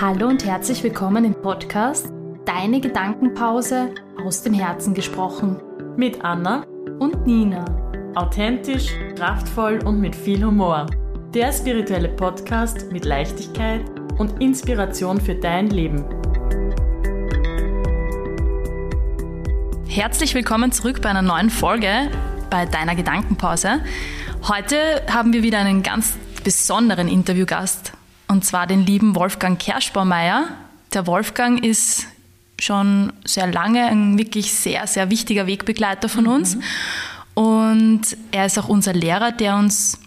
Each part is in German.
Hallo und herzlich willkommen im Podcast Deine Gedankenpause aus dem Herzen gesprochen. Mit Anna Und Nina. authentisch, kraftvoll und mit viel Humor. Der spirituelle Podcast mit Leichtigkeit und Inspiration für dein Leben. Herzlich willkommen zurück bei einer neuen Folge bei Deiner Gedankenpause. Heute haben wir wieder einen ganz besonderen Interviewgast und zwar den lieben Wolfgang Kerschbaumeier. Der Wolfgang ist schon sehr lange ein wirklich sehr, sehr wichtiger Wegbegleiter von uns und er ist auch unser Lehrer, der uns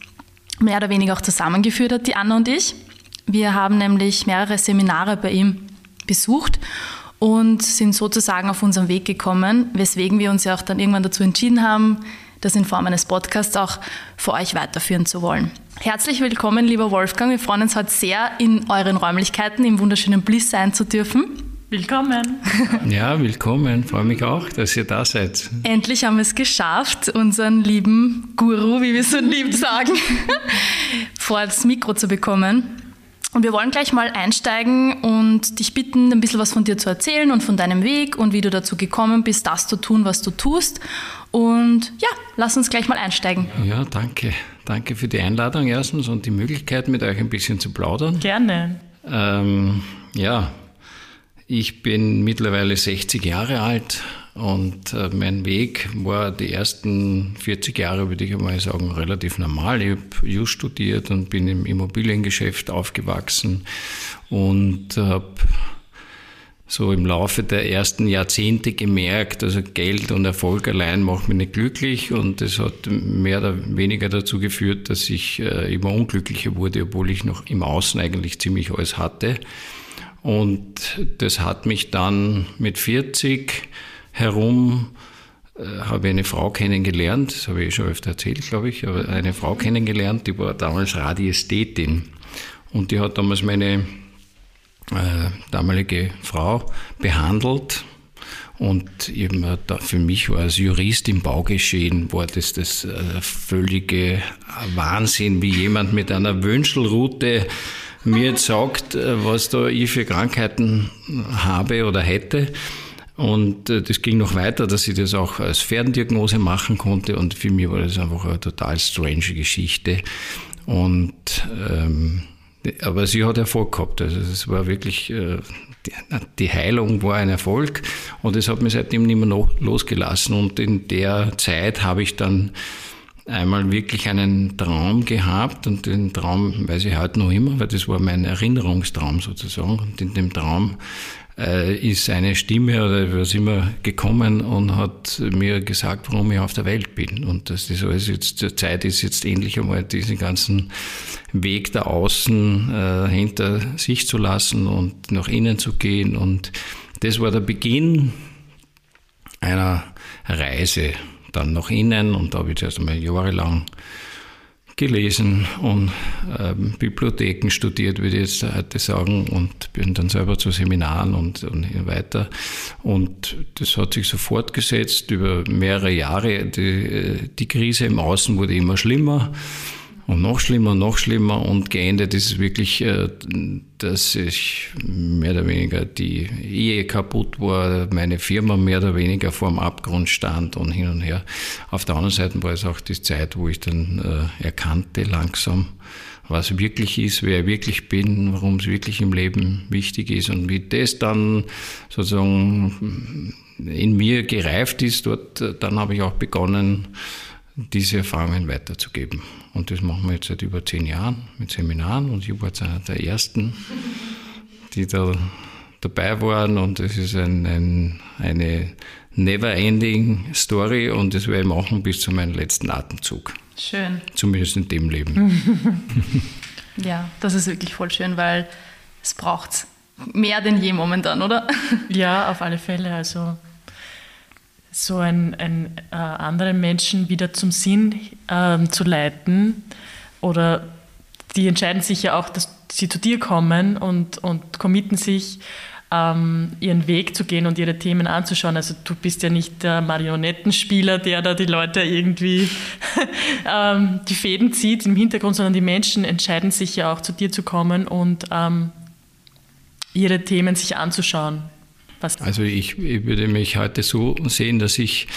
mehr oder weniger auch zusammengeführt hat, die Anna und ich. Wir haben nämlich mehrere Seminare bei ihm besucht und sind sozusagen auf unseren Weg gekommen, weswegen wir uns ja auch dann irgendwann dazu entschieden haben, das in Form eines Podcasts auch für euch weiterführen zu wollen. Herzlich willkommen, lieber Wolfgang. Wir freuen uns heute sehr, in euren Räumlichkeiten im wunderschönen Bliss sein zu dürfen. Willkommen! Ja, willkommen. Freue mich auch, dass ihr da seid. Endlich haben wir es geschafft, unseren lieben Guru, wie wir so lieb sagen, vor das Mikro zu bekommen. Und wir wollen gleich mal einsteigen und dich bitten, ein bisschen was von dir zu erzählen und von deinem Weg und wie du dazu gekommen bist, das zu tun, was du tust. Und ja, lass uns gleich mal einsteigen. Ja, danke. Danke für die Einladung erstens und die Möglichkeit, mit euch ein bisschen zu plaudern. Gerne. Ähm, ja, ich bin mittlerweile 60 Jahre alt und äh, mein Weg war die ersten 40 Jahre, würde ich einmal sagen, relativ normal. Ich habe Just studiert und bin im Immobiliengeschäft aufgewachsen und habe so im Laufe der ersten Jahrzehnte gemerkt, also Geld und Erfolg allein macht mich nicht glücklich und das hat mehr oder weniger dazu geführt, dass ich äh, immer unglücklicher wurde, obwohl ich noch im Außen eigentlich ziemlich alles hatte. Und das hat mich dann mit 40 herum äh, habe ich eine Frau kennengelernt, das habe ich eh schon öfter erzählt, glaube ich, aber eine Frau kennengelernt, die war damals Radiästhetin. Und die hat damals meine äh, damalige Frau behandelt. Und eben da für mich war als Jurist im Baugeschehen, war das das äh, völlige Wahnsinn, wie jemand mit einer Wünschelrute mir jetzt sagt, äh, was da ich für Krankheiten habe oder hätte. Und äh, das ging noch weiter, dass ich das auch als Ferndiagnose machen konnte. Und für mich war das einfach eine total strange Geschichte. Und ähm, aber sie hat Erfolg gehabt. Also es war wirklich, äh, die, Heilung war ein Erfolg und es hat mich seitdem nicht mehr losgelassen. Und in der Zeit habe ich dann einmal wirklich einen Traum gehabt und den Traum weiß ich heute noch immer, weil das war mein Erinnerungstraum sozusagen. Und in dem Traum ist eine Stimme oder was immer gekommen und hat mir gesagt, warum ich auf der Welt bin. Und das alles jetzt, zur Zeit ist jetzt endlich einmal diesen ganzen Weg da außen äh, hinter sich zu lassen und nach innen zu gehen. Und das war der Beginn einer Reise dann nach innen und da habe ich erst einmal jahrelang gelesen und äh, Bibliotheken studiert, würde ich jetzt heute sagen, und bin dann selber zu Seminaren und, und weiter. Und das hat sich so fortgesetzt über mehrere Jahre. Die, die Krise im Außen wurde immer schlimmer. Und noch schlimmer, noch schlimmer und geendet ist es wirklich, äh, dass ich mehr oder weniger die Ehe kaputt war, meine Firma mehr oder weniger vor dem Abgrund stand und hin und her. Auf der anderen Seite war es auch die Zeit, wo ich dann äh, erkannte langsam, was wirklich ist, wer ich wirklich bin, warum es wirklich im Leben wichtig ist und wie das dann sozusagen in mir gereift ist, dort, dann habe ich auch begonnen, diese Erfahrungen weiterzugeben. Und das machen wir jetzt seit über zehn Jahren mit Seminaren und ich war jetzt einer der ersten, die da dabei waren und es ist ein, ein, eine never-ending Story und das werde ich machen bis zu meinem letzten Atemzug. Schön. Zumindest in dem Leben. Ja, das ist wirklich voll schön, weil es braucht mehr denn je momentan, oder? Ja, auf alle Fälle. Also so einen, einen äh, anderen Menschen wieder zum Sinn ähm, zu leiten oder die entscheiden sich ja auch, dass sie zu dir kommen und, und committen sich, ähm, ihren Weg zu gehen und ihre Themen anzuschauen. Also du bist ja nicht der Marionettenspieler, der da die Leute irgendwie ähm, die Fäden zieht im Hintergrund, sondern die Menschen entscheiden sich ja auch zu dir zu kommen und ähm, ihre Themen sich anzuschauen. Was also ich, ich, würde mich heute so sehen, dass ich,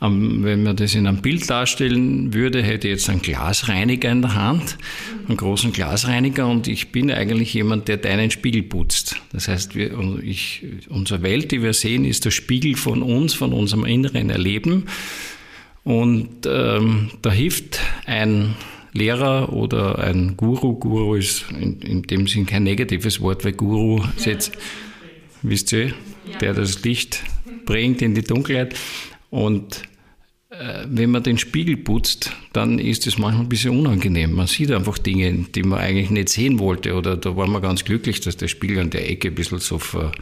wenn man das in einem Bild darstellen würde, hätte jetzt einen Glasreiniger in der Hand, einen großen Glasreiniger und ich bin eigentlich jemand, der deinen Spiegel putzt. Das heißt, wir, ich, unsere Welt, die wir sehen, ist der Spiegel von uns, von unserem inneren Erleben. Und ähm, da hilft ein Lehrer oder ein Guru. Guru ist in, in dem Sinn kein negatives Wort, weil Guru ist jetzt, wisst ihr, der das Licht bringt in die Dunkelheit. Und äh, wenn man den Spiegel putzt, dann ist es manchmal ein bisschen unangenehm. Man sieht einfach Dinge, die man eigentlich nicht sehen wollte. Oder da war man ganz glücklich, dass der Spiegel an der Ecke ein bisschen so ver,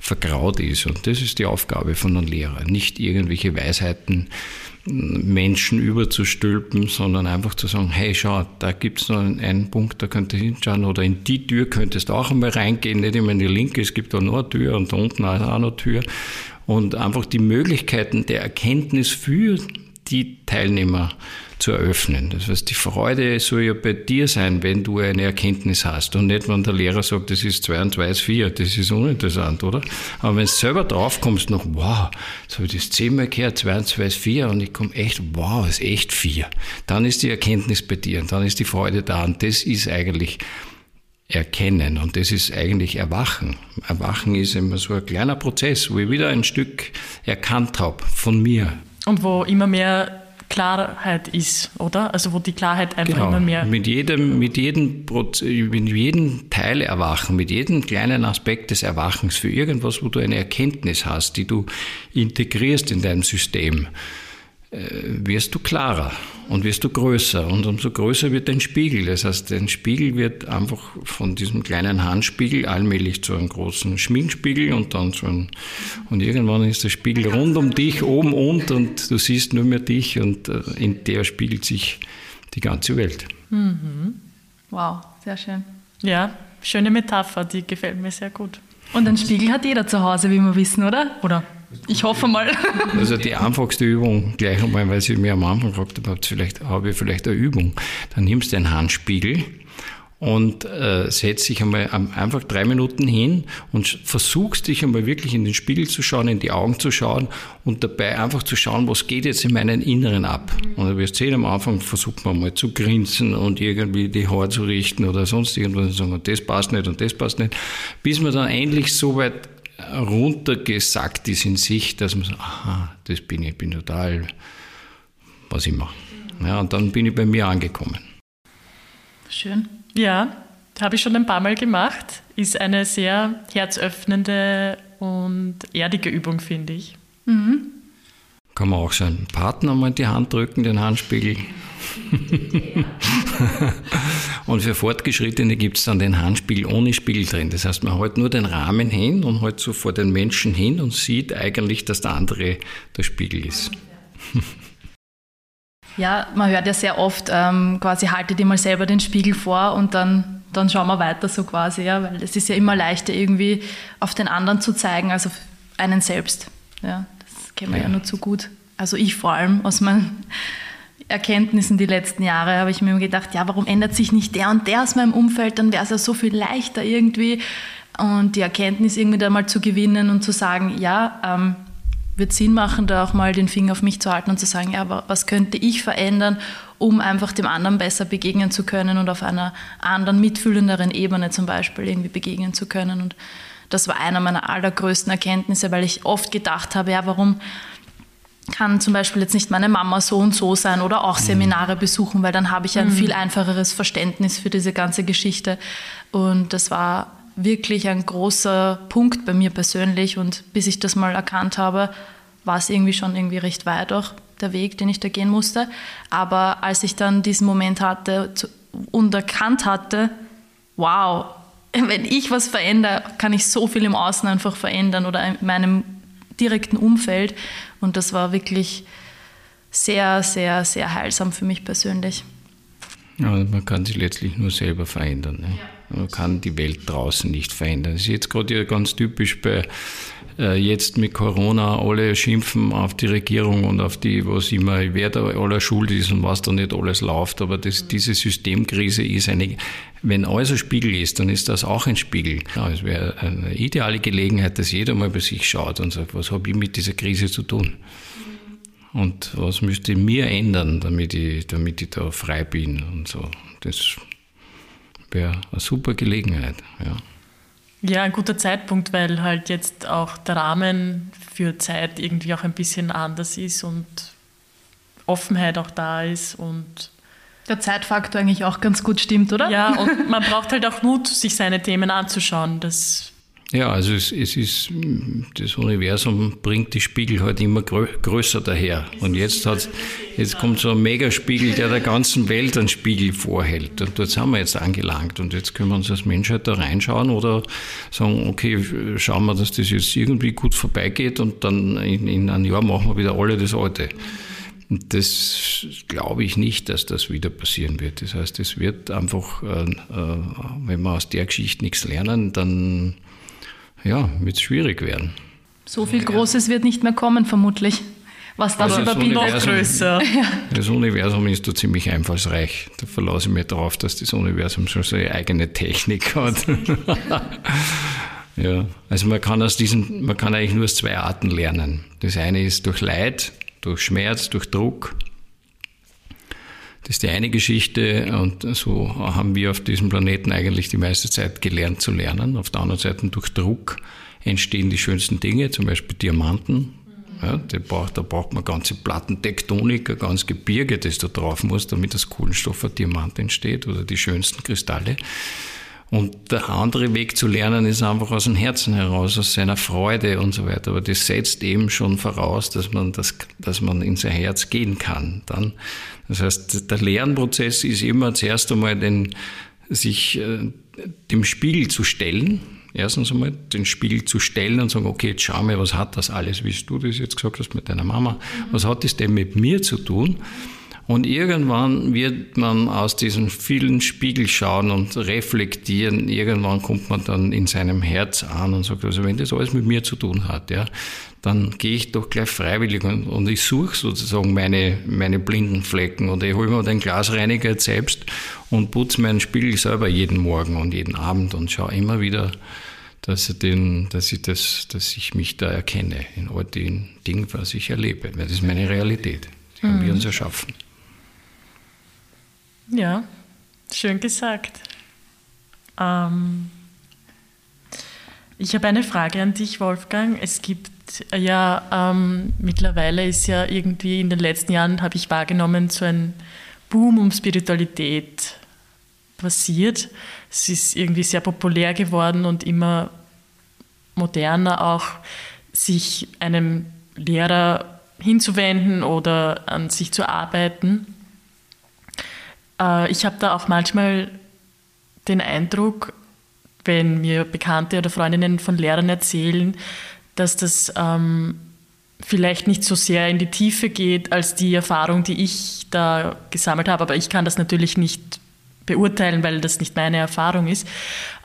vergraut ist. Und das ist die Aufgabe von einem Lehrer. Nicht irgendwelche Weisheiten Menschen überzustülpen, sondern einfach zu sagen, hey, schau, da gibt es noch einen, Punkt, da könnt ihr hinschauen. Oder in die Tür könntest du auch einmal reingehen, nicht immer in die linke, es gibt da noch eine Tür und da unten auch noch eine Tür. Und einfach die Möglichkeiten der Erkenntnis für die Teilnehmer zu eröffnen. Das heißt, die Freude soll ja bei dir sein, wenn du eine Erkenntnis hast und nicht, wenn der Lehrer sagt, das ist 2 und 2 ist 4. Das ist uninteressant, oder? Aber wenn du selber draufkommst, noch, wow, so habe ich das zehnmal gehört, 2 und 2 ist 4 und ich komme echt, wow, ist echt 4. Dann ist die Erkenntnis bei dir und dann ist die Freude da und das ist eigentlich Erkennen und das ist eigentlich Erwachen. Erwachen ist immer so ein kleiner Prozess, wo ich wieder ein Stück erkannt habe von mir. Und wo immer mehr Klarheit ist, oder? Also wo die Klarheit einfach genau. immer mehr. Mit jedem, mit jedem, mit jedem Teil erwachen, mit jedem kleinen Aspekt des Erwachens für irgendwas, wo du eine Erkenntnis hast, die du integrierst in dein System, wirst du klarer und wirst du größer. Und umso größer wird dein Spiegel. Das heißt, dein Spiegel wird einfach von diesem kleinen Handspiegel allmählich zu einem großen Schminkspiegel und dann zu einem, und irgendwann ist der Spiegel rund um dich, oben und, und du siehst nur mehr dich und äh, in der spiegelt sich die ganze Welt. Mhm. Wow, sehr schön. Ja, schöne Metapher, die gefällt mir sehr gut. Und einen Spiegel hat jeder zu Hause, wie wir wissen, oder? Oder ich hoffe mal. Also die einfachste Übung, gleich einmal, weil Sie mir am Anfang gefragt haben, vielleicht, habe ich vielleicht eine Übung. Dann nimmst du einen Handspiegel und äh, setzt dich einmal einfach drei Minuten hin und versuchst dich einmal wirklich in den Spiegel zu schauen, in die Augen zu schauen und dabei einfach zu schauen, was geht jetzt in meinen Inneren ab. Und du wirst sehen, am Anfang versucht man mal zu grinsen und irgendwie die Haare zu richten oder sonst irgendwas und sagen, das passt nicht und das passt nicht, bis man dann endlich so weit runtergesackt ist in sich, dass man sagt, aha, das bin ich, ich bin total, was ich mache. Ja, und dann bin ich bei mir angekommen. Schön. Ja, habe ich schon ein paar Mal gemacht. Ist eine sehr herzöffnende und erdige Übung, finde ich. Mhm. Kann man auch seinen Partner mal in die Hand drücken, den Handspiegel. und für Fortgeschrittene gibt es dann den Handspiegel ohne Spiegel drin. Das heißt, man hält nur den Rahmen hin und hält so vor den Menschen hin und sieht eigentlich, dass der andere der Spiegel ist. ja, man hört ja sehr oft, ähm, quasi halte dir mal selber den Spiegel vor und dann, dann schauen wir weiter so quasi, ja, weil es ist ja immer leichter irgendwie auf den anderen zu zeigen als auf einen selbst. Ja, das kennen wir ja, ja nur zu gut. Also ich vor allem aus meinen Erkenntnissen die letzten Jahre habe ich mir gedacht, ja, warum ändert sich nicht der und der aus meinem Umfeld, dann wäre es ja so viel leichter irgendwie. Und die Erkenntnis irgendwie da mal zu gewinnen und zu sagen, ja, ähm, wird Sinn machen, da auch mal den Finger auf mich zu halten und zu sagen, ja, was könnte ich verändern, um einfach dem anderen besser begegnen zu können und auf einer anderen, mitfühlenderen Ebene zum Beispiel irgendwie begegnen zu können. Und das war einer meiner allergrößten Erkenntnisse, weil ich oft gedacht habe, ja, warum kann zum Beispiel jetzt nicht meine Mama so und so sein oder auch mhm. Seminare besuchen, weil dann habe ich ein mhm. viel einfacheres Verständnis für diese ganze Geschichte. Und das war wirklich ein großer Punkt bei mir persönlich. Und bis ich das mal erkannt habe, war es irgendwie schon irgendwie recht weit auch der Weg, den ich da gehen musste. Aber als ich dann diesen Moment hatte und erkannt hatte, wow, wenn ich was verändere, kann ich so viel im Außen einfach verändern oder in meinem direkten Umfeld. Und das war wirklich sehr, sehr, sehr heilsam für mich persönlich. Ja, man kann sich letztlich nur selber verändern. Ne? Ja. Man kann die Welt draußen nicht verändern. Das ist jetzt gerade ja ganz typisch bei äh, jetzt mit Corona alle schimpfen auf die Regierung und auf die, was immer, wer da aller schuld ist und was da nicht alles läuft. Aber das, diese Systemkrise ist eine, wenn alles ein Spiegel ist, dann ist das auch ein Spiegel. Ja, es wäre eine ideale Gelegenheit, dass jeder mal bei sich schaut und sagt, was habe ich mit dieser Krise zu tun? Und was müsste mir ändern, damit ich, damit ich da frei bin und so. Das wäre eine super Gelegenheit, ja. Ja, ein guter Zeitpunkt, weil halt jetzt auch der Rahmen für Zeit irgendwie auch ein bisschen anders ist und Offenheit auch da ist und der Zeitfaktor eigentlich auch ganz gut stimmt, oder? Ja, und man braucht halt auch Mut, sich seine Themen anzuschauen. Das ja, also es, es, ist, das Universum bringt die Spiegel halt immer grö größer daher. Und jetzt, hat, jetzt kommt so ein Megaspiegel, der der ganzen Welt einen Spiegel vorhält. Und dort sind wir jetzt angelangt. Und jetzt können wir uns als Menschheit da reinschauen oder sagen, okay, schauen wir, dass das jetzt irgendwie gut vorbeigeht und dann in, in einem Jahr machen wir wieder alle das Alte. Und das glaube ich nicht, dass das wieder passieren wird. Das heißt, es wird einfach, äh, äh wenn wir aus der Geschichte nichts lernen, dann ja, wird es schwierig werden. So viel Großes wird nicht mehr kommen, vermutlich. Was das, das überbietet. Noch größer. Das Universum ist da ziemlich einfallsreich. Da verlasse ich mich darauf, dass das Universum schon seine eigene Technik hat. ja, also man kann aus diesen, man kann eigentlich nur aus zwei Arten lernen. Das eine ist durch Leid, durch Schmerz, durch Druck. Das ist die eine Geschichte und so haben wir auf diesem Planeten eigentlich die meiste Zeit gelernt zu lernen. Auf der anderen Seite durch Druck entstehen die schönsten Dinge, zum Beispiel Diamanten. Ja, braucht, da braucht man ganze Plattentektonik, ein ganzes Gebirge, das da drauf muss, damit das Kohlenstoff Diamant entsteht oder die schönsten Kristalle. Und der andere Weg zu lernen ist einfach aus dem Herzen heraus, aus seiner Freude und so weiter. Aber das setzt eben schon voraus, dass man, das, dass man in sein Herz gehen kann. Dann, das heißt, der Lernprozess ist immer zuerst einmal den, sich äh, dem Spiegel zu stellen. Erstens einmal den Spiegel zu stellen und sagen, okay, jetzt schau mal, was hat das alles, wie du das jetzt gesagt hast mit deiner Mama, was hat das denn mit mir zu tun? Und irgendwann wird man aus diesen vielen Spiegel schauen und reflektieren. Irgendwann kommt man dann in seinem Herz an und sagt, also wenn das alles mit mir zu tun hat, ja, dann gehe ich doch gleich freiwillig und, und ich suche sozusagen meine, meine blinden Flecken oder ich hole mir den Glasreiniger jetzt selbst und putze meinen Spiegel selber jeden Morgen und jeden Abend und schaue immer wieder, dass ich, den, dass ich, das, dass ich mich da erkenne in all den Dingen, was ich erlebe. Weil das ist meine Realität. Die haben mhm. wir uns erschaffen. Ja, schön gesagt. Ähm, ich habe eine Frage an dich, Wolfgang. Es gibt ja ähm, mittlerweile ist ja irgendwie in den letzten Jahren habe ich wahrgenommen so ein Boom um Spiritualität passiert. Es ist irgendwie sehr populär geworden und immer moderner auch, sich einem Lehrer hinzuwenden oder an sich zu arbeiten. Äh, ich habe da auch manchmal den Eindruck, wenn mir Bekannte oder Freundinnen von Lehrern erzählen, dass das ähm, vielleicht nicht so sehr in die Tiefe geht als die Erfahrung, die ich da gesammelt habe. Aber ich kann das natürlich nicht beurteilen, weil das nicht meine Erfahrung ist.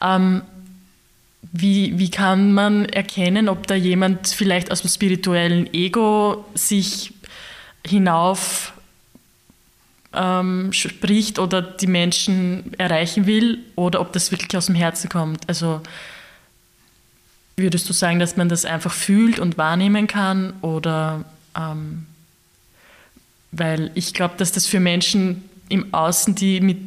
Ähm, wie, wie kann man erkennen, ob da jemand vielleicht aus dem spirituellen Ego sich hinauf ähm, spricht oder die Menschen erreichen will oder ob das wirklich aus dem Herzen kommt. Also würdest du sagen, dass man das einfach fühlt und wahrnehmen kann oder ähm, weil ich glaube, dass das für Menschen im Außen, die mit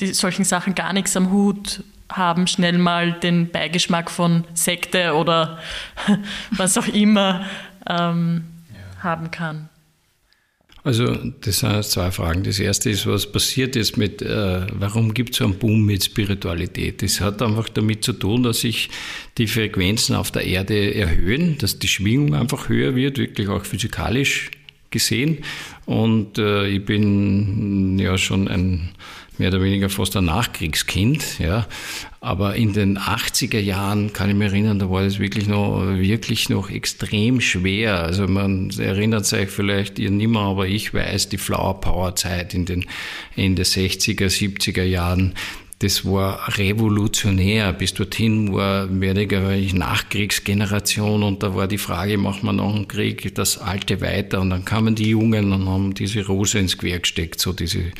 die solchen Sachen gar nichts am Hut haben, schnell mal den Beigeschmack von Sekte oder was auch immer ähm, ja. haben kann. Also das sind zwei Fragen. Das erste ist, was passiert jetzt mit, äh, warum gibt es so einen Boom mit Spiritualität? Das hat einfach damit zu tun, dass sich die Frequenzen auf der Erde erhöhen, dass die Schwingung einfach höher wird, wirklich auch physikalisch gesehen. Und äh, ich bin ja schon ein mehr oder weniger fast ein Nachkriegskind, ja. Aber in den 80er Jahren kann ich mich erinnern, da war das wirklich noch, wirklich noch extrem schwer. Also man erinnert sich vielleicht ihr nimmer, aber ich weiß die Flower Power Zeit in den Ende 60er, 70er Jahren das war revolutionär. Bis dorthin war mehr oder weniger Nachkriegsgeneration und da war die Frage, macht man nach dem Krieg das Alte weiter? Und dann kamen die Jungen und haben diese Rose ins Quer gesteckt, so diese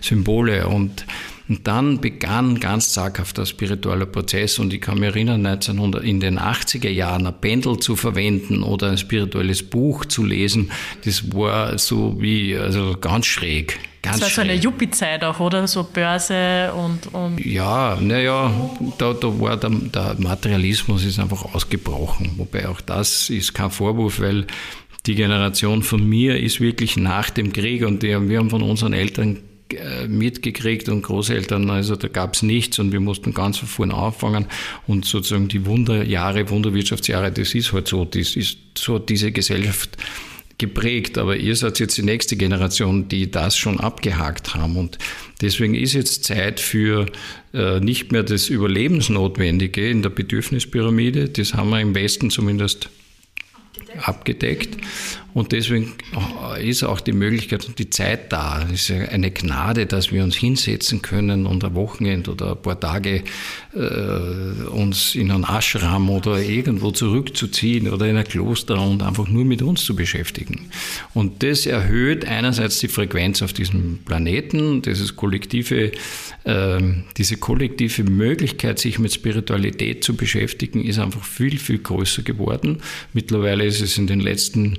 Symbole. Und, und dann begann ganz zaghaft der spirituelle Prozess und ich kann mich erinnern, 1900, in den 80er Jahren ein Pendel zu verwenden oder ein spirituelles Buch zu lesen, das war so wie, also ganz schräg. Ganz das war so eine Yuppie-Zeit auch, oder? So Börse und. und ja, naja, da, da war der, der Materialismus ist einfach ausgebrochen. Wobei auch das ist kein Vorwurf, weil die Generation von mir ist wirklich nach dem Krieg und die, wir haben von unseren Eltern mitgekriegt und Großeltern, also da gab es nichts und wir mussten ganz von vorne anfangen und sozusagen die Wunderjahre, Wunderwirtschaftsjahre, das ist halt so, das ist so diese Gesellschaft geprägt, aber ihr seid jetzt die nächste Generation, die das schon abgehakt haben. Und deswegen ist jetzt Zeit für äh, nicht mehr das Überlebensnotwendige in der Bedürfnispyramide, das haben wir im Westen zumindest abgedeckt. Und deswegen ist auch die Möglichkeit und die Zeit da. Es ist eine Gnade, dass wir uns hinsetzen können und ein Wochenende oder ein paar Tage äh, uns in einen Ashram oder irgendwo zurückzuziehen oder in ein Kloster und einfach nur mit uns zu beschäftigen. Und das erhöht einerseits die Frequenz auf diesem Planeten, dieses kollektive, äh, diese kollektive Möglichkeit, sich mit Spiritualität zu beschäftigen, ist einfach viel, viel größer geworden. Mittlerweile ist es in den letzten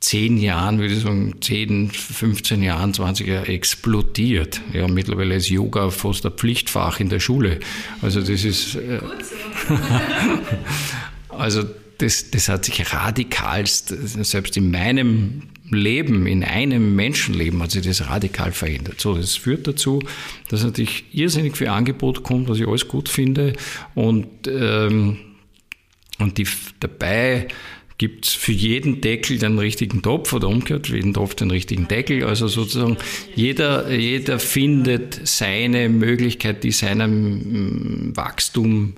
zehn Jahren, würde ich sagen, 10, 15 Jahren, 20 Jahre explodiert. Ja, mittlerweile ist Yoga fast ein Pflichtfach in der Schule. Also das ist, äh, also das, das hat sich radikalst, selbst in meinem Leben, in einem Menschenleben hat sich das radikal verändert. So, das führt dazu, dass natürlich irrsinnig viel Angebot kommt, was ich alles gut finde und, ähm, und die dabei gibt es für jeden Deckel den richtigen Topf oder umgekehrt, für jeden Topf den richtigen Deckel. Also sozusagen jeder, jeder findet seine Möglichkeit, die seinem mm, Wachstum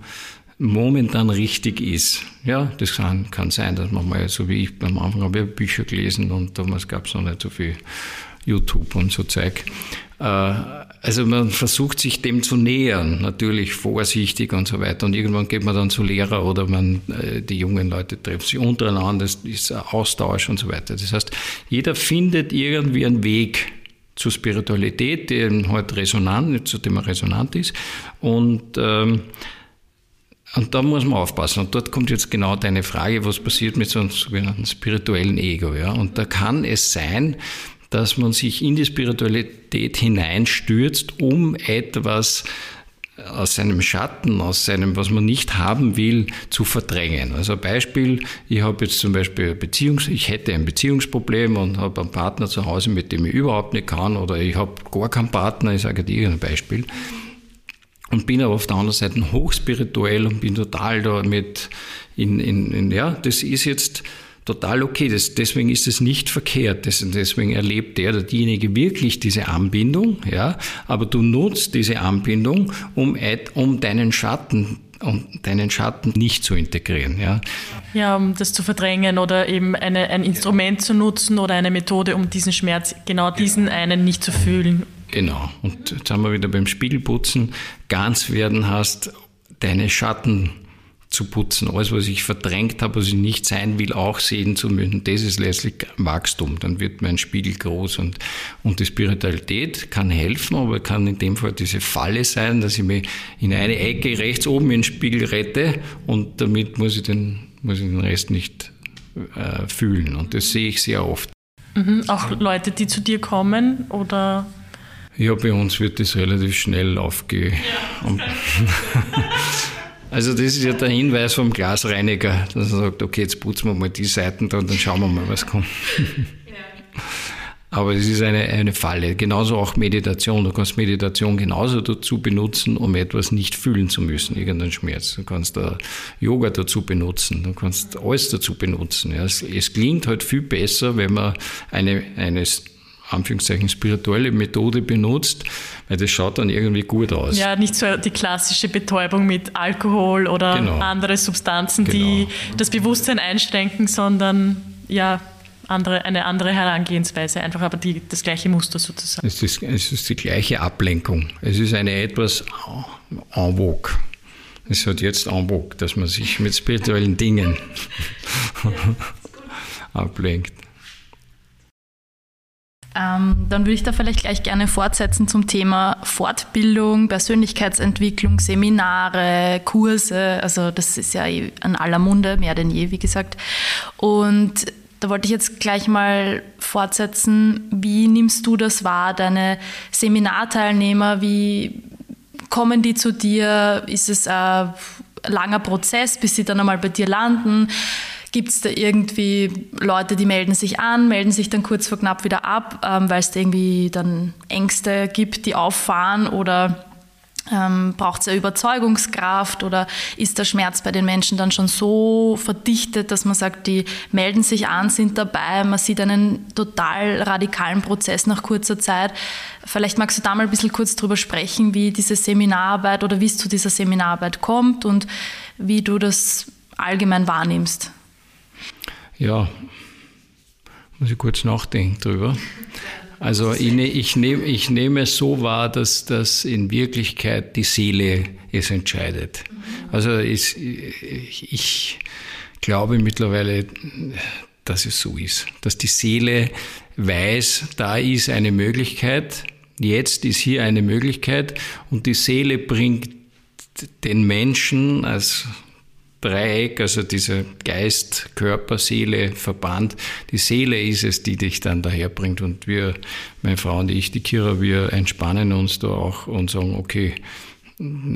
momentan richtig ist. Ja, das kann, kann sein, dass man mal, so wie ich am Anfang habe ich Bücher gelesen und damals gab es noch nicht so viel YouTube und so Zeug. Äh, also man versucht sich dem zu nähern, natürlich vorsichtig und so weiter. Und irgendwann geht man dann zu Lehrer oder man, äh, die jungen Leute treffen sich untereinander, das ist Austausch und so weiter. Das heißt, jeder findet irgendwie einen Weg zur Spiritualität, der halt resonant, zu dem er resonant ist. Und ähm, und da muss man aufpassen. Und dort kommt jetzt genau deine Frage, was passiert mit so einem sogenannten spirituellen Ego. Ja? Und da kann es sein, dass man sich in die Spiritualität hineinstürzt, um etwas aus seinem Schatten, aus seinem, was man nicht haben will, zu verdrängen. Also Beispiel, ich habe jetzt zum Beispiel Beziehungs, ich hätte ein Beziehungsproblem und habe einen Partner zu Hause, mit dem ich überhaupt nicht kann, oder ich habe gar keinen Partner, ich sage dir ein Beispiel. Und bin aber auf der anderen Seite hochspirituell und bin total da mit in, in, in ja, das ist jetzt total okay. Das, deswegen ist es nicht verkehrt. Das, deswegen erlebt der oder diejenige wirklich diese Anbindung, ja. Aber du nutzt diese Anbindung, um, um deinen Schatten um deinen Schatten nicht zu integrieren. Ja, ja um das zu verdrängen oder eben eine, ein Instrument zu nutzen oder eine Methode, um diesen Schmerz, genau diesen einen nicht zu fühlen. Genau. Und jetzt haben wir wieder beim Spiegelputzen. Ganz werden hast, deine Schatten zu putzen. Alles, was ich verdrängt habe, was ich nicht sein will, auch sehen zu müssen, das ist letztlich Wachstum. Dann wird mein Spiegel groß und, und die Spiritualität kann helfen, aber kann in dem Fall diese Falle sein, dass ich mich in eine Ecke rechts oben in den Spiegel rette und damit muss ich den, muss ich den Rest nicht äh, fühlen. Und das sehe ich sehr oft. Mhm, auch Leute, die zu dir kommen oder? Ja, bei uns wird das relativ schnell aufge... Ja, Also das ist ja der Hinweis vom Glasreiniger, dass er sagt, okay, jetzt putzen wir mal die Seiten da und dann schauen wir mal, was kommt. Aber es ist eine, eine Falle. Genauso auch Meditation. Du kannst Meditation genauso dazu benutzen, um etwas nicht fühlen zu müssen, irgendeinen Schmerz. Du kannst da Yoga dazu benutzen. Du kannst alles dazu benutzen. Ja, es, es, klingt halt viel besser, wenn man eine, eine Anführungszeichen spirituelle Methode benutzt, weil das schaut dann irgendwie gut aus. Ja, nicht so die klassische Betäubung mit Alkohol oder genau. andere Substanzen, genau. die das Bewusstsein einschränken, sondern ja, andere, eine andere Herangehensweise, einfach aber die, das gleiche Muster sozusagen. Es ist, es ist die gleiche Ablenkung. Es ist eine etwas en vogue. Es hat jetzt en vogue, dass man sich mit spirituellen Dingen ablenkt. Ähm, dann würde ich da vielleicht gleich gerne fortsetzen zum Thema Fortbildung, Persönlichkeitsentwicklung, Seminare, Kurse. Also das ist ja eh an aller Munde, mehr denn je, wie gesagt. Und da wollte ich jetzt gleich mal fortsetzen. Wie nimmst du das wahr, deine Seminarteilnehmer? Wie kommen die zu dir? Ist es ein langer Prozess, bis sie dann einmal bei dir landen? Gibt es da irgendwie Leute, die melden sich an, melden sich dann kurz vor knapp wieder ab, ähm, weil es da irgendwie dann Ängste gibt, die auffahren oder ähm, Braucht es eine Überzeugungskraft oder ist der Schmerz bei den Menschen dann schon so verdichtet, dass man sagt, die melden sich an, sind dabei, man sieht einen total radikalen Prozess nach kurzer Zeit. Vielleicht magst du da mal ein bisschen kurz drüber sprechen, wie diese Seminararbeit oder wie es zu dieser Seminararbeit kommt und wie du das allgemein wahrnimmst. Ja, muss ich kurz nachdenken drüber. Also ich, ne, ich, nehme, ich nehme es so wahr, dass, dass in Wirklichkeit die Seele es entscheidet. Also ich, ich glaube mittlerweile, dass es so ist, dass die Seele weiß, da ist eine Möglichkeit, jetzt ist hier eine Möglichkeit und die Seele bringt den Menschen als Dreieck, also dieser Geist, Körper, Seele, Verband. Die Seele ist es, die dich dann daherbringt. Und wir, meine Frau und ich, die Kira, wir entspannen uns da auch und sagen, okay,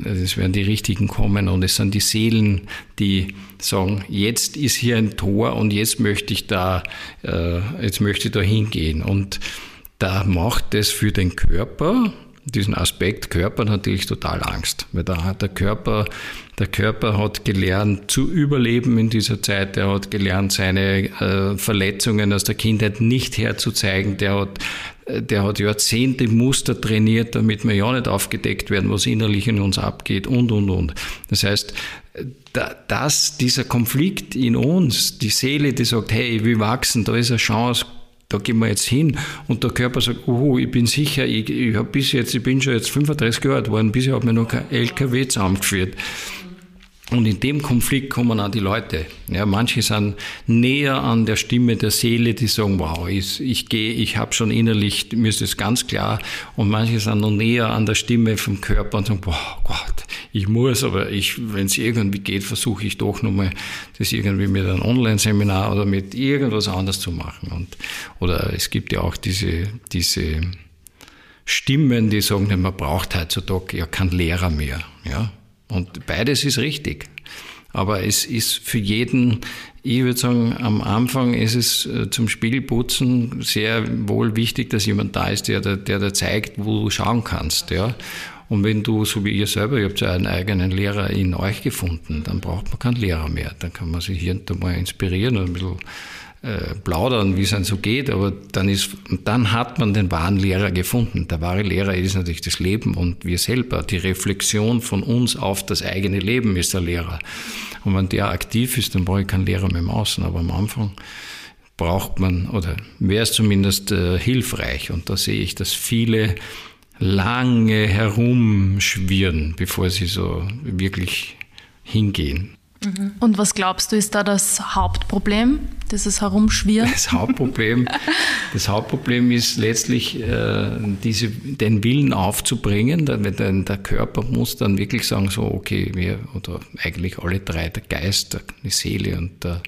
es werden die Richtigen kommen und es sind die Seelen, die sagen, jetzt ist hier ein Tor und jetzt möchte ich da, äh, jetzt möchte ich da hingehen. Und da macht es für den Körper, diesen Aspekt Körper natürlich total Angst, weil da hat der Körper, der Körper hat gelernt zu überleben in dieser Zeit, er hat gelernt, seine äh, Verletzungen aus der Kindheit nicht herzuzeigen, der hat, der hat Jahrzehnte Muster trainiert, damit wir ja nicht aufgedeckt werden, was innerlich in uns abgeht und, und, und. Das heißt, dass dieser Konflikt in uns, die Seele, die sagt, hey, will wachsen, da ist eine Chance, da gehen wir jetzt hin und der Körper sagt, oh, ich bin sicher, ich, ich habe bis jetzt, ich bin schon jetzt 35 Jahre alt geworden, bisher hat mir noch kein LKW zusammengeführt. Und in dem Konflikt kommen auch die Leute. Ja, manche sind näher an der Stimme der Seele, die sagen, wow, ich, ich gehe, ich habe schon innerlich, mir ist das ganz klar. Und manche sind noch näher an der Stimme vom Körper und sagen, wow, Gott, ich muss, aber ich, wenn es irgendwie geht, versuche ich doch nochmal, das irgendwie mit einem Online-Seminar oder mit irgendwas anderes zu machen. Und, oder es gibt ja auch diese, diese Stimmen, die sagen, man braucht heutzutage ja keinen Lehrer mehr. Ja? Und beides ist richtig. Aber es ist für jeden, ich würde sagen, am Anfang ist es äh, zum Spiegelputzen sehr wohl wichtig, dass jemand da ist, der, der, der zeigt, wo du schauen kannst. Ja? Und wenn du, so wie ihr selber, ihr habt ja einen eigenen Lehrer in euch gefunden, dann braucht man keinen Lehrer mehr. Dann kann man sich hier und da mal inspirieren und ein bisschen äh, plaudern, wie es dann so geht, aber dann ist, dann hat man den wahren Lehrer gefunden. Der wahre Lehrer ist natürlich das Leben und wir selber. Die Reflexion von uns auf das eigene Leben ist der Lehrer. Und wenn der aktiv ist, dann brauche ich keinen Lehrer mehr im Außen. Aber am Anfang braucht man, oder wäre es zumindest äh, hilfreich. Und da sehe ich, dass viele lange herumschwirren, bevor sie so wirklich hingehen. Mhm. Und was glaubst du, ist da das Hauptproblem, dieses Herumschwirren? Das Hauptproblem, das Hauptproblem ist letztlich, äh, diese, den Willen aufzubringen. Der, der Körper muss dann wirklich sagen, so, okay, wir, oder eigentlich alle drei, der Geist, die Seele und der,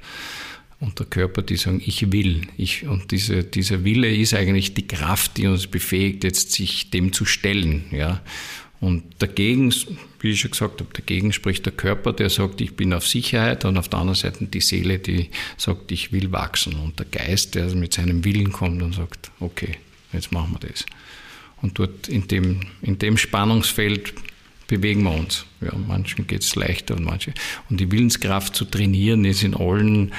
und der Körper, die sagen, ich will. Ich, und diese, dieser Wille ist eigentlich die Kraft, die uns befähigt, jetzt sich dem zu stellen. Ja. Und dagegen, wie ich schon gesagt habe, dagegen spricht der Körper, der sagt, ich bin auf Sicherheit und auf der anderen Seite die Seele, die sagt, ich will wachsen. Und der Geist, der mit seinem Willen kommt und sagt, okay, jetzt machen wir das. Und dort in dem, in dem Spannungsfeld bewegen wir uns. Ja, manchen geht es leichter und manche. Und die Willenskraft zu trainieren ist in allen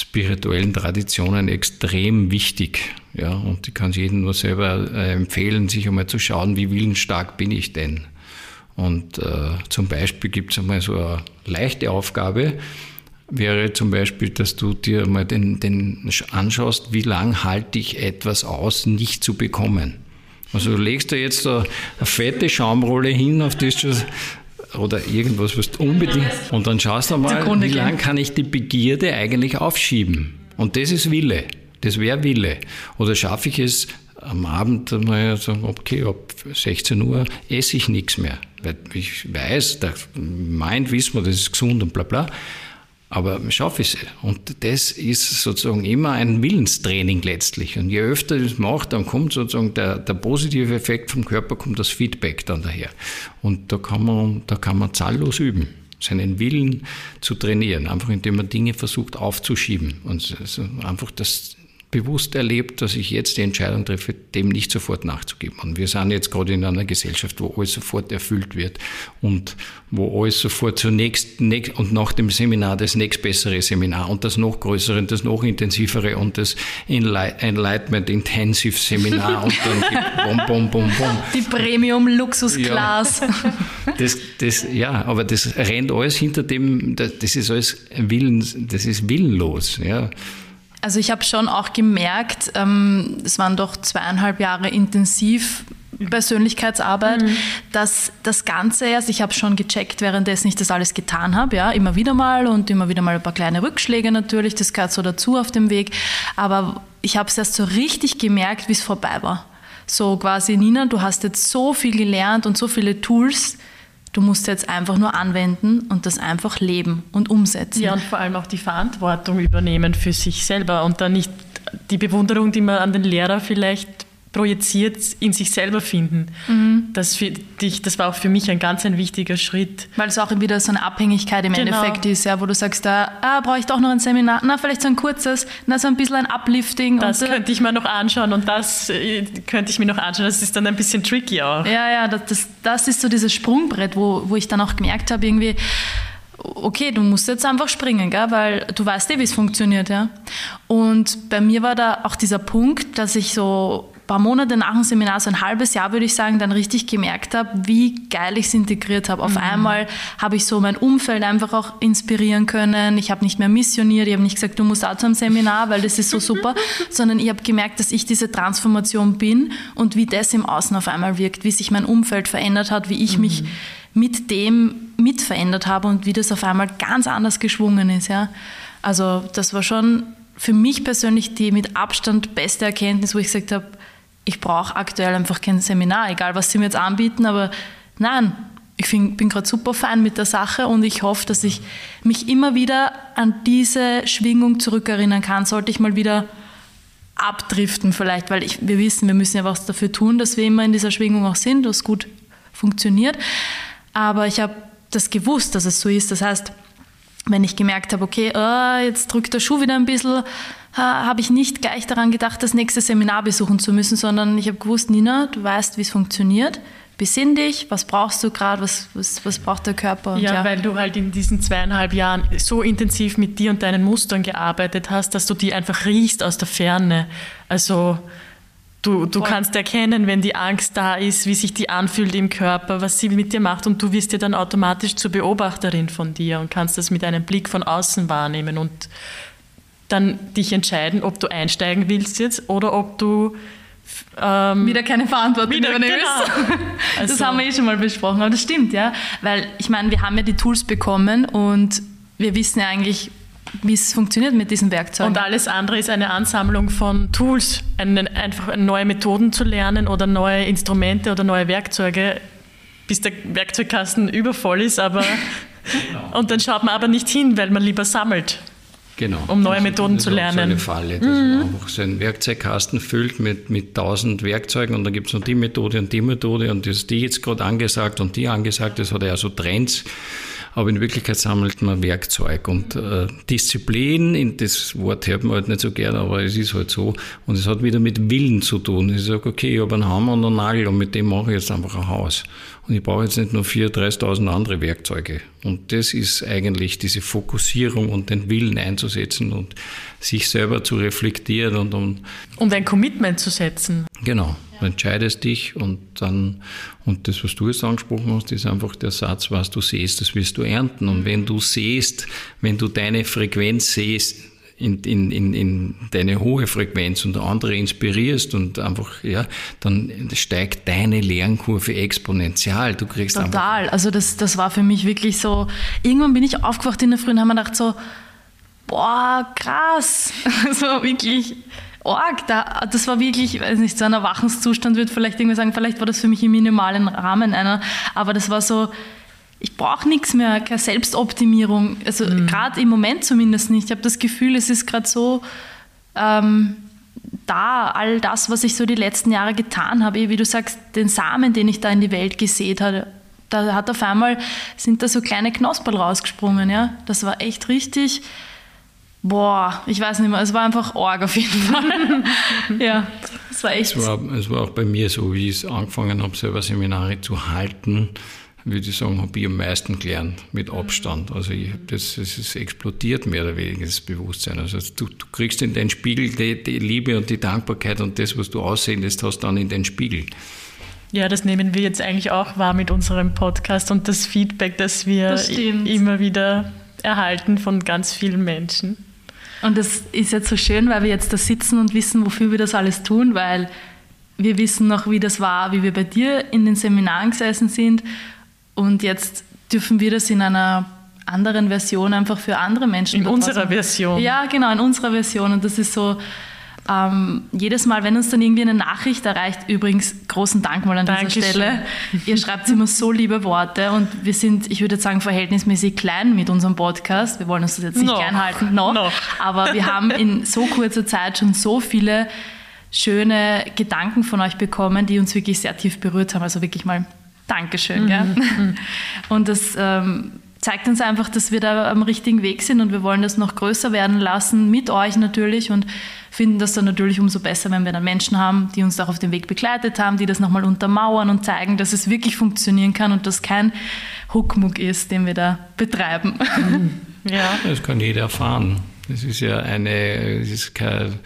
spirituellen Traditionen extrem wichtig. Ja, und ich kann es jedem nur selber äh, empfehlen, sich einmal zu schauen, wie willensstark bin ich denn. Und äh, zum Beispiel gibt es einmal so eine leichte Aufgabe, wäre zum Beispiel, dass du dir mal den, den anschaust, wie lange halte ich etwas aus, nicht zu bekommen. Also du legst da jetzt eine, fette Schaumrolle hin, auf das du oder irgendwas, was du unbedingt. Und dann schaust du mal, wie lange kann ich die Begierde eigentlich aufschieben? Und das ist Wille. Das wäre Wille. Oder schaffe ich es am Abend mal sagen, okay, ab 16 Uhr esse ich nichts mehr. Weil ich weiß, der meint, wissen wir, das ist gesund und bla bla. Aber schaffe ich es. Und das ist sozusagen immer ein Willenstraining letztlich. Und je öfter ich das mache, dann kommt sozusagen der, der positive Effekt vom Körper, kommt das Feedback dann daher. Und da kann man, da kann man zahllos üben seinen Willen zu trainieren, einfach indem man Dinge versucht aufzuschieben und einfach das bewusst erlebt, dass ich jetzt die Entscheidung treffe, dem nicht sofort nachzugeben. Und wir sind jetzt gerade in einer Gesellschaft, wo alles sofort erfüllt wird und wo alles sofort zunächst und nach dem Seminar das nächstbessere Seminar und das noch größere und das noch intensivere und das Enlightenment Intensive Seminar und dann bom, bom, bom, bom. Die Premium Luxus Class. Ja, das, das, ja, aber das rennt alles hinter dem, das ist alles Willen, das ist willenlos, ja. Also ich habe schon auch gemerkt, ähm, es waren doch zweieinhalb Jahre intensiv Persönlichkeitsarbeit, mhm. dass das Ganze erst, ich habe schon gecheckt, währenddessen ich das alles getan habe, ja, immer wieder mal und immer wieder mal ein paar kleine Rückschläge natürlich, das gehört so dazu auf dem Weg, aber ich habe es erst so richtig gemerkt, wie es vorbei war. So quasi, Nina, du hast jetzt so viel gelernt und so viele Tools, Du musst jetzt einfach nur anwenden und das einfach leben und umsetzen. Ja, und vor allem auch die Verantwortung übernehmen für sich selber und dann nicht die Bewunderung, die man an den Lehrer vielleicht projiziert in sich selber finden. Mhm. Das, dich, das war auch für mich ein ganz ein wichtiger Schritt. Weil es auch wieder so eine Abhängigkeit im genau. Endeffekt ist, ja, wo du sagst, da ah, brauche ich doch noch ein Seminar, na, vielleicht so ein kurzes, na, so ein bisschen ein Uplifting. Das und, könnte ich mir noch anschauen und das äh, könnte ich mir noch anschauen. Das ist dann ein bisschen tricky auch. Ja, ja, das, das, das ist so dieses Sprungbrett, wo, wo ich dann auch gemerkt habe, irgendwie, okay, du musst jetzt einfach springen, gell? weil du weißt eh, wie es funktioniert. Ja? Und bei mir war da auch dieser Punkt, dass ich so paar Monate nach dem Seminar, so ein halbes Jahr würde ich sagen, dann richtig gemerkt habe, wie geil ich es integriert habe. Auf mhm. einmal habe ich so mein Umfeld einfach auch inspirieren können. Ich habe nicht mehr missioniert, ich habe nicht gesagt, du musst auch zu einem Seminar, weil das ist so super, sondern ich habe gemerkt, dass ich diese Transformation bin und wie das im Außen auf einmal wirkt, wie sich mein Umfeld verändert hat, wie ich mhm. mich mit dem mit verändert habe und wie das auf einmal ganz anders geschwungen ist. Ja. Also das war schon für mich persönlich die mit Abstand beste Erkenntnis, wo ich gesagt habe, ich brauche aktuell einfach kein Seminar, egal was sie mir jetzt anbieten, aber nein, ich find, bin gerade super fein mit der Sache und ich hoffe, dass ich mich immer wieder an diese Schwingung zurückerinnern kann, sollte ich mal wieder abdriften vielleicht, weil ich, wir wissen, wir müssen ja was dafür tun, dass wir immer in dieser Schwingung auch sind, dass gut funktioniert. Aber ich habe das gewusst, dass es so ist. Das heißt, wenn ich gemerkt habe, okay, oh, jetzt drückt der Schuh wieder ein bisschen, habe ich nicht gleich daran gedacht, das nächste Seminar besuchen zu müssen, sondern ich habe gewusst, Nina, du weißt, wie es funktioniert. Besinn dich, was brauchst du gerade, was, was, was braucht der Körper? Ja, ja, weil du halt in diesen zweieinhalb Jahren so intensiv mit dir und deinen Mustern gearbeitet hast, dass du die einfach riechst aus der Ferne. Also du, du kannst erkennen, wenn die Angst da ist, wie sich die anfühlt im Körper, was sie mit dir macht und du wirst dir dann automatisch zur Beobachterin von dir und kannst das mit einem Blick von außen wahrnehmen und dann dich entscheiden, ob du einsteigen willst jetzt oder ob du ähm, wieder keine Verantwortung wieder, übernimmst. Genau. das also. haben wir eh schon mal besprochen, aber das stimmt, ja. Weil ich meine, wir haben ja die Tools bekommen und wir wissen ja eigentlich, wie es funktioniert mit diesen Werkzeugen. Und alles andere ist eine Ansammlung von Tools, eine, einfach neue Methoden zu lernen oder neue Instrumente oder neue Werkzeuge, bis der Werkzeugkasten übervoll ist, aber genau. und dann schaut man aber nicht hin, weil man lieber sammelt. Genau. Um neue Methoden zu lernen. Das ist eine Falle, dass mhm. man einfach so einen Werkzeugkasten füllt mit, mit tausend Werkzeugen und dann gibt es noch die Methode und die Methode und das ist die jetzt gerade angesagt und die angesagt, das hat ja so Trends. Aber in Wirklichkeit sammelt man Werkzeug und äh, Disziplin, in das Wort hört man halt nicht so gerne, aber es ist halt so und es hat wieder mit Willen zu tun. Ich sage, okay, ich habe einen Hammer und einen Nagel und mit dem mache ich jetzt einfach ein Haus. Und ich brauche jetzt nicht nur 4.000, 30.000 andere Werkzeuge. Und das ist eigentlich diese Fokussierung und den Willen einzusetzen und sich selber zu reflektieren und, und, und ein Commitment zu setzen. Genau. Du entscheidest dich und dann, und das, was du jetzt angesprochen hast, ist einfach der Satz, was du siehst, das wirst du ernten. Und wenn du siehst, wenn du deine Frequenz siehst, in, in, in, in deine hohe Frequenz und andere inspirierst und einfach, ja, dann steigt deine Lernkurve exponentiell. Du kriegst Total. Also das, das war für mich wirklich so, irgendwann bin ich aufgewacht in der Früh und habe mir gedacht so, boah, krass. So wirklich arg. Da, das war wirklich, ich weiß nicht, so ein Erwachenszustand, würde vielleicht irgendwie sagen, vielleicht war das für mich im minimalen Rahmen einer, aber das war so, ich brauche nichts mehr, keine Selbstoptimierung. Also mhm. gerade im Moment zumindest nicht. Ich habe das Gefühl, es ist gerade so ähm, da, all das, was ich so die letzten Jahre getan habe, wie du sagst, den Samen, den ich da in die Welt gesät habe, da hat auf einmal, sind da so kleine Knosperl rausgesprungen. Ja? Das war echt richtig Boah, ich weiß nicht mehr, es war einfach arg auf jeden Fall. ja, es war echt. Es war, es war auch bei mir so, wie ich angefangen habe, selber Seminare zu halten, würde ich sagen, habe ich am meisten gelernt, mit Abstand. Also ich habe das, es ist explodiert mehr oder weniger, das Bewusstsein. Also du, du kriegst in deinen Spiegel die, die, Liebe und die Dankbarkeit und das, was du aussendest hast, dann in den Spiegel. Ja, das nehmen wir jetzt eigentlich auch wahr mit unserem Podcast und das Feedback, das wir das immer wieder erhalten von ganz vielen Menschen. Und das ist jetzt so schön, weil wir jetzt da sitzen und wissen, wofür wir das alles tun, weil wir wissen noch, wie das war, wie wir bei dir in den Seminaren gesessen sind. Und jetzt dürfen wir das in einer anderen Version einfach für andere Menschen. In unserer Version. Ja, genau, in unserer Version. Und das ist so, ähm, jedes Mal, wenn uns dann irgendwie eine Nachricht erreicht, übrigens großen Dank mal an Dankeschön. dieser Stelle. Ihr schreibt immer so liebe Worte und wir sind, ich würde sagen, verhältnismäßig klein mit unserem Podcast. Wir wollen uns das jetzt nicht noch. klein halten, noch, noch. Aber wir haben in so kurzer Zeit schon so viele schöne Gedanken von euch bekommen, die uns wirklich sehr tief berührt haben. Also wirklich mal Dankeschön. Mhm. Gell? Und das ähm, zeigt uns einfach, dass wir da am richtigen Weg sind und wir wollen das noch größer werden lassen, mit euch natürlich und finden das dann natürlich umso besser, wenn wir dann Menschen haben, die uns auch auf dem Weg begleitet haben, die das nochmal untermauern und zeigen, dass es wirklich funktionieren kann und dass kein Huckmuck ist, den wir da betreiben. Ja. Das kann jeder erfahren. Das ist ja eine, es ist kein,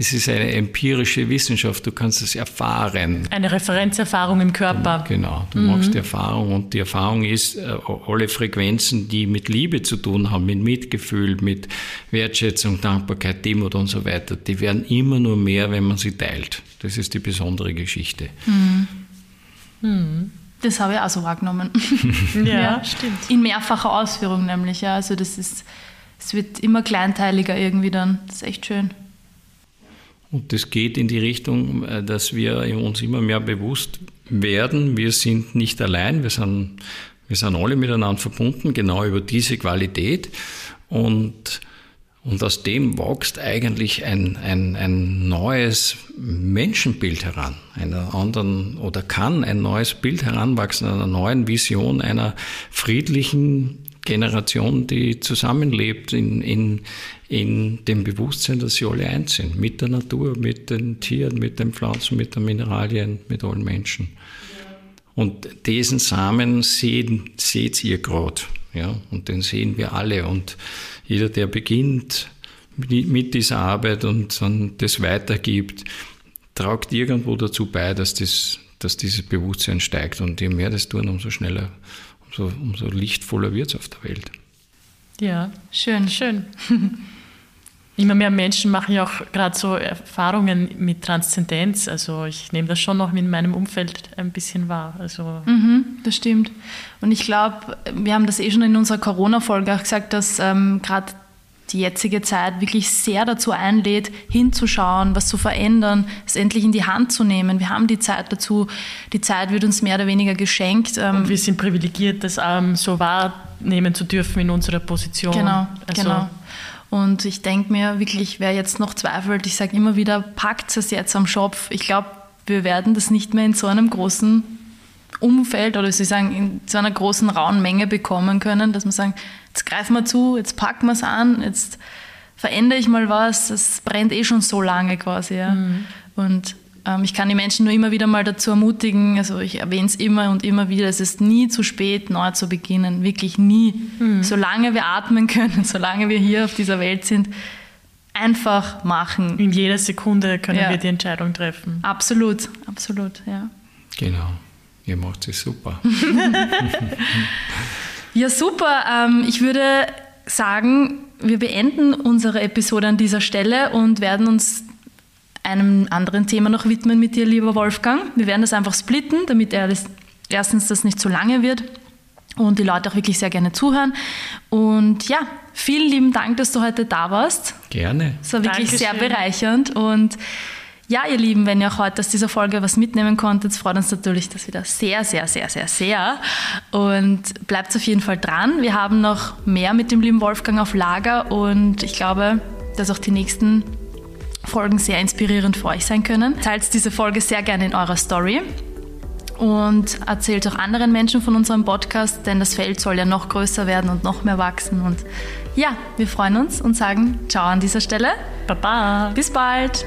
es ist eine empirische Wissenschaft, du kannst es erfahren. Eine Referenzerfahrung im Körper. Genau, du mhm. machst die Erfahrung und die Erfahrung ist, äh, alle Frequenzen, die mit Liebe zu tun haben, mit Mitgefühl, mit Wertschätzung, Dankbarkeit, Demut und so weiter, die werden immer nur mehr, wenn man sie teilt. Das ist die besondere Geschichte. Mhm. Mhm. Das habe ich auch so wahrgenommen. ja, ja, stimmt. In mehrfacher Ausführung nämlich, ja. Also das ist, es wird immer kleinteiliger irgendwie dann. Das ist echt schön. Und das geht in die Richtung, äh, dass wir uns immer mehr bewusst werden, wir sind nicht allein, wir sind, wir sind alle miteinander verbunden, genau über diese Qualität. Und, und aus dem wächst eigentlich ein, ein, ein neues Menschenbild heran, einer anderen oder kann ein neues Bild heranwachsen, einer neuen Vision, einer friedlichen, Generation, die zusammenlebt in, in, in dem Bewusstsein, dass sie alle eins sind. Mit der Natur, mit den Tieren, mit den Pflanzen, mit den Mineralien, mit allen Menschen. Und diesen Samen sehen, seht ihr gerade. Ja? Und den sehen wir alle. Und jeder, der beginnt mit dieser Arbeit und dann das weitergibt, tragt irgendwo dazu bei, dass, das, dass dieses Bewusstsein steigt. Und je mehr das tun, umso schneller umso, umso lichtvoller wird es auf der Welt. Ja, schön, schön. Immer mehr Menschen machen ja auch gerade so Erfahrungen mit Transzendenz. Also ich nehme das schon noch in meinem Umfeld ein bisschen wahr. Also mhm, das stimmt. Und ich glaube, wir haben das eh schon in unserer Corona-Folge auch gesagt, dass ähm, gerade die jetzige Zeit wirklich sehr dazu einlädt, hinzuschauen, was zu verändern, es endlich in die Hand zu nehmen. Wir haben die Zeit dazu. Die Zeit wird uns mehr oder weniger geschenkt. Ähm, Und wir sind privilegiert, das ähm, so wahrnehmen zu dürfen in unserer Position. Genau, also genau. Und ich denke mir wirklich, wer jetzt noch zweifelt, ich sage immer wieder, packt es jetzt am Schopf. Ich glaube, wir werden das nicht mehr in so einem großen Umfeld oder ich sagen, in so einer großen rauen Menge bekommen können, dass man sagen, jetzt greifen wir zu, jetzt packen wir es an, jetzt verändere ich mal was, es brennt eh schon so lange quasi. Ja. Mhm. Und ähm, ich kann die Menschen nur immer wieder mal dazu ermutigen, also ich erwähne es immer und immer wieder, es ist nie zu spät, neu zu beginnen, wirklich nie. Mhm. Solange wir atmen können, solange wir hier auf dieser Welt sind, einfach machen. In jeder Sekunde können ja. wir die Entscheidung treffen. Absolut, absolut, ja. Genau. Ihr macht es super. ja, super. Ähm, ich würde sagen, wir beenden unsere Episode an dieser Stelle und werden uns einem anderen Thema noch widmen mit dir, lieber Wolfgang. Wir werden das einfach splitten, damit er das, erstens das nicht zu lange wird und die Leute auch wirklich sehr gerne zuhören. Und ja, vielen lieben Dank, dass du heute da warst. Gerne. Es war wirklich Dankeschön. sehr bereichernd und ja, ihr Lieben, wenn ihr auch heute aus dieser Folge was mitnehmen konntet, freut uns natürlich das wieder sehr, sehr, sehr, sehr, sehr. Und bleibt auf jeden Fall dran. Wir haben noch mehr mit dem lieben Wolfgang auf Lager und ich glaube, dass auch die nächsten Folgen sehr inspirierend für euch sein können. Teilt diese Folge sehr gerne in eurer Story und erzählt auch anderen Menschen von unserem Podcast, denn das Feld soll ja noch größer werden und noch mehr wachsen. Und ja, wir freuen uns und sagen Ciao an dieser Stelle. Baba. Bis bald.